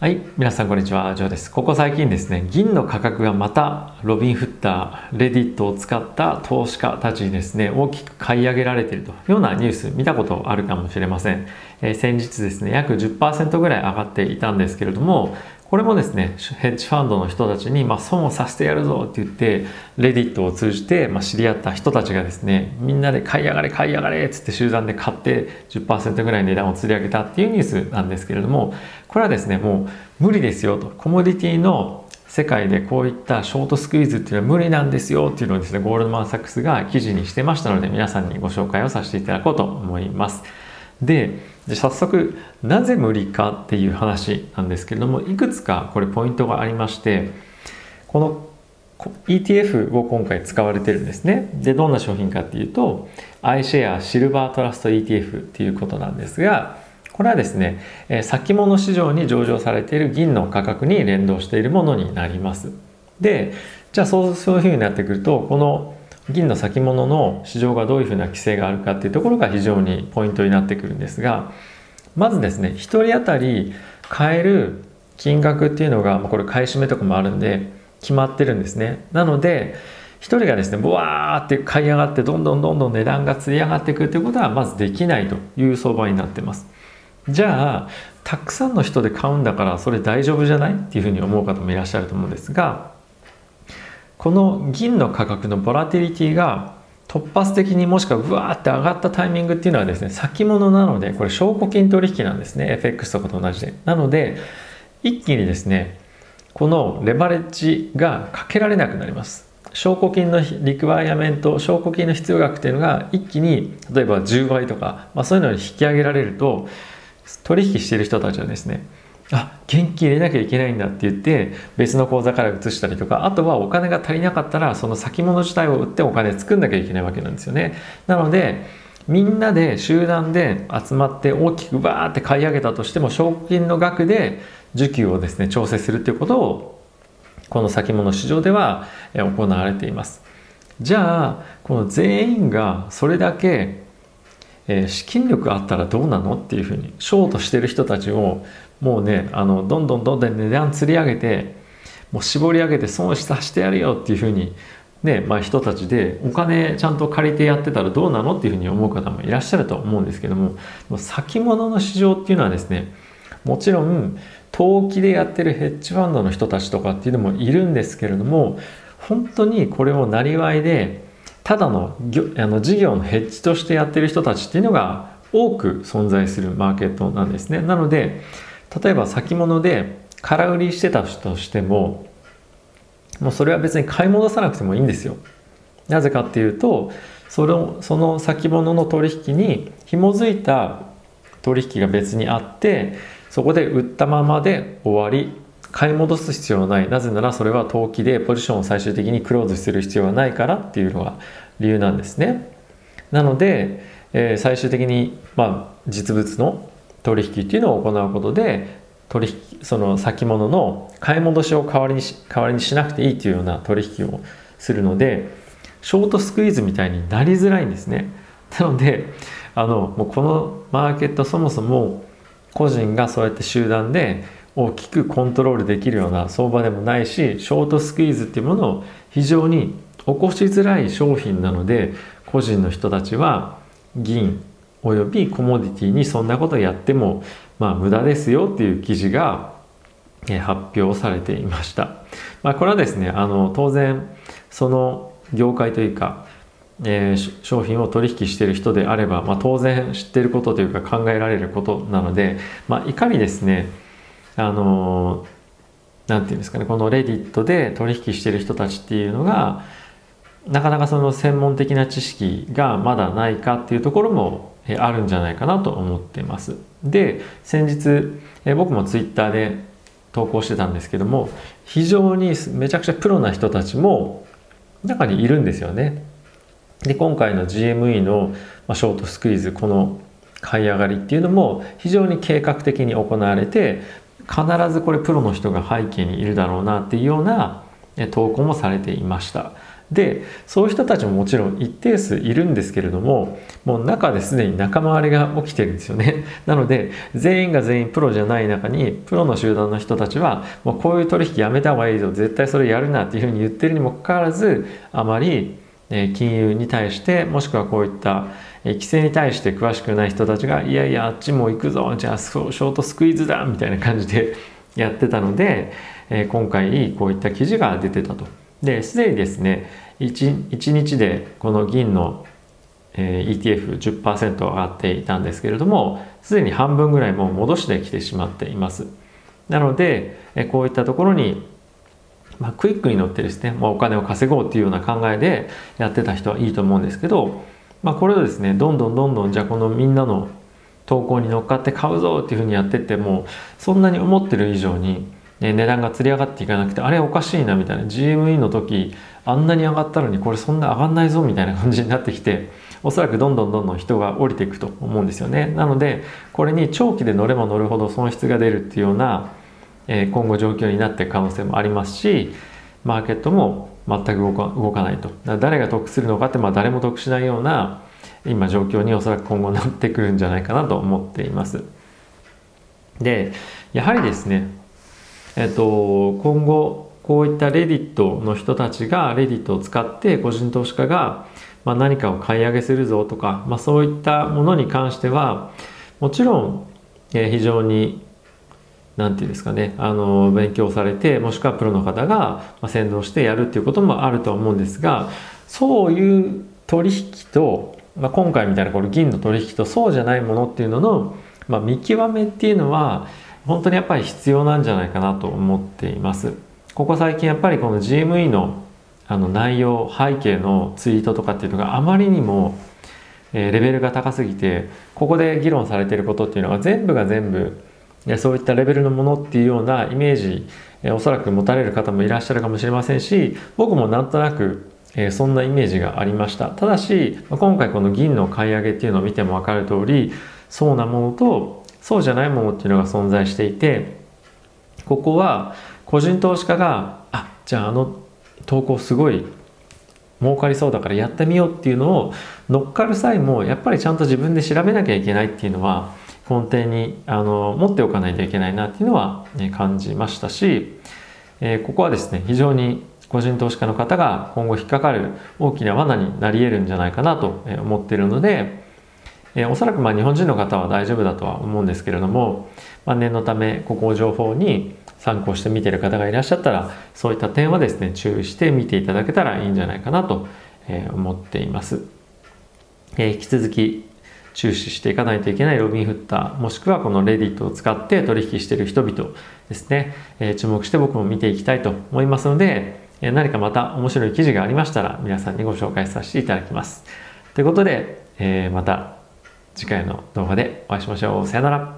はい、皆さんこんにちは、ジョーです。ここ最近ですね、銀の価格がまたロビンフッター、レディットを使った投資家たちにですね、大きく買い上げられているというようなニュース見たことあるかもしれません。えー、先日ですね、約10%ぐらい上がっていたんですけれども、これもですね、ヘッジファンドの人たちに、まあ、損をさせてやるぞって言って、レディットを通じて、まあ、知り合った人たちがですね、みんなで買い上がれ、買い上がれっつって集団で買って10%ぐらい値段を釣り上げたっていうニュースなんですけれども、これはですね、もう無理ですよと。コモディティの世界でこういったショートスクイーズっていうのは無理なんですよっていうのをですね、ゴールドマン・サックスが記事にしてましたので、皆さんにご紹介をさせていただこうと思います。でで早速なぜ無理かっていう話なんですけれどもいくつかこれポイントがありましてこの ETF を今回使われてるんですね。でどんな商品かっていうと iShare シルバートラスト ETF っていうことなんですがこれはですね先物市場に上場されている銀の価格に連動しているものになります。でじゃあそうそういうふうになってくるとこの銀の先物の市場がどういうふうな規制があるかっていうところが非常にポイントになってくるんですがまずですね1人当たり買える金額っていうのがこれ買い占めとかもあるんで決まってるんですね。なので1人がですねブワーって買い上がってどんどんどんどん値段がつり上がっていくということはまずできないという相場になってます。じゃあたくさんの人で買うんだからそれ大丈夫じゃないっていうふうに思う方もいらっしゃると思うんですがこの銀の価格のボラティリティが突発的にもしくはブワーって上がったタイミングっていうのはですね先物なのでこれ証拠金取引なんですね。FX とかと同じで。なので一気にですねこのレバレッジがかけられなくなります。証拠金のリクワイアメント証拠金の必要額っていうのが一気に例えば10倍とか、まあ、そういうのに引き上げられると取引している人たちはですねあ現金入れなきゃいけないんだって言って別の口座から移したりとかあとはお金が足りなかったらその先物自体を売ってお金作んなきゃいけないわけなんですよね。なのでみんなで集団で集まって大きくバーって買い上げたとしても賞金の額で需給をですね調整するっていうことをこの先物市場では行われています。じゃあこの全員がそれだけ、資金力あったらどうなのっていうふうにショートしてる人たちをもうねあのどんどんどんどん値段釣り上げてもう絞り上げて損失させてやるよっていうふうにねまあ、人たちでお金ちゃんと借りてやってたらどうなの？っていうふうに思う方もいらっしゃると思うんですけども先物の市場っていうのはですねもちろん投機でやってるヘッジファンドの人たちとかっていうのもいるんですけれども本当にこれをなりわいでただのあの事業のヘッジとしてやってる人たちっていうのが多く存在するマーケットなんですね。なので例えば先物で空売りしてたとしてももうそれは別に買い戻さなくてもいいんですよ。なぜかっていうとそのその先物の取引に紐づいた取引が別にあってそこで売ったままで終わり買い戻す必要はない。なぜならそれは投機でポジションを最終的にクローズする必要はないからっていうのが理由なんですね。なので、えー、最終的に、まあ、実物の取引っていうのを行うことで取引その先物の買い戻しを代わりにし代わりにしなくていいというような取引をするのでショートスクイーズみたいになりづらいんですね。なのであのもうこのマーケットそもそも個人がそうやって集団で大きくコントロールできるような相場でもないしショートスクイーズっていうものを非常に起こしづらい商品なので個人の人たちは銀およびコモディティにそんなことやってもまあ無駄ですよっていう記事が発表されていました。まあ、これはですねあの当然その業界というか、えー、商品を取引している人であれば、まあ、当然知っていることというか考えられることなので、まあ、いかにですねあの何て言うんですかねこのレディットで取引している人たちっていうのがなかなかその専門的な知識がまだないかっていうところもあるんじゃないかなと思ってます。で先日僕もツイッターで投稿してたんですけども非常にめちゃくちゃプロな人たちも中にいるんですよね。で今回の GME のショートスクイーズこの買い上がりっていうのも非常に計画的に行われて必ずこれプロの人が背景にいるだろうなっていうような投稿もされていましたでそういう人たちももちろん一定数いるんですけれどももう中ですでに仲間割れが起きてるんですよね なので全員が全員プロじゃない中にプロの集団の人たちはもうこういう取引やめた方がいいぞ絶対それやるなっていうふうに言ってるにもかかわらずあまり金融に対してもしくはこういった規制に対して詳しくない人たちがいやいやあっちも行くぞじゃあショートスクイーズだみたいな感じでやってたので今回こういった記事が出てたと。ですでにですね 1, 1日でこの銀の ETF10% 上がっていたんですけれどもすでに半分ぐらいもう戻してきてしまっています。なのでえこういったところに、まあ、クイックに乗ってですね、まあ、お金を稼ごうっていうような考えでやってた人はいいと思うんですけど、まあ、これをですねどんどんどんどんじゃあこのみんなの投稿に乗っかって買うぞっていうふうにやってってもそんなに思ってる以上に値段がつり上がっていかなくてあれおかしいなみたいな。GME の時あんなに上がったのにこれそんな上がんないぞみたいな感じになってきておそらくどんどんどんどん人が降りていくと思うんですよね。なのでこれに長期で乗れば乗るほど損失が出るっていうような、え今後状況になっていく可能性もありますしマーケットも全く動か動かないと。誰が得するのかってまあ誰も得しないような今状況におそらく今後なってくるんじゃないかなと思っています。でやはりですねえっと、今後こういったレディットの人たちがレディットを使って個人投資家がま何かを買い上げするぞとか、まあ、そういったものに関してはもちろん、え非常に何て言うんですかねあの勉強されてもしくはプロの方が先導してやるっていうこともあるとは思うんですがそういう取引と、まあ、今回みたいなこの銀の取引とそうじゃないものっていうのの、まあ、見極めっていうのは本当にやっぱり必要なんじゃないかなと思っています。ここ最近やっぱりこの GME のあの内容背景のツイートとかっていうのがあまりにもレベルが高すぎてここで議論されていることっていうのが全部が全部そういったレベルのものっていうようなイメージおそらく持たれる方もいらっしゃるかもしれませんし僕もなんとなくそんなイメージがありました。ただし今回この銀の買い上げっていうのを見ても分かる通りそうなものとそうじゃないものっていうのが存在していてここは個人投資家があじゃああの投稿すごい儲かりそうだからやってみようっていうのを乗っかる際もやっぱりちゃんと自分で調べなきゃいけないっていうのは根底にあの持っておかないといけないなっていうのは、ね、感じましたし、えー、ここはですね非常に個人投資家の方が今後引っかかる大きな罠になり得るんじゃないかなと思っているので、えー、おそらくまあ日本人の方は大丈夫だとは思うんですけれども、まあ、念のためここを情報に参考して見てる方がいらっしゃったらそういった点はですね注意して見ていただけたらいいんじゃないかなと思っています、えー、引き続き注視していかないといけないロビンフッターもしくはこのレディットを使って取引している人々ですね、えー、注目して僕も見ていきたいと思いますので何かまた面白い記事がありましたら皆さんにご紹介させていただきます。ということで、え、また次回の動画でお会いしましょう。さよなら。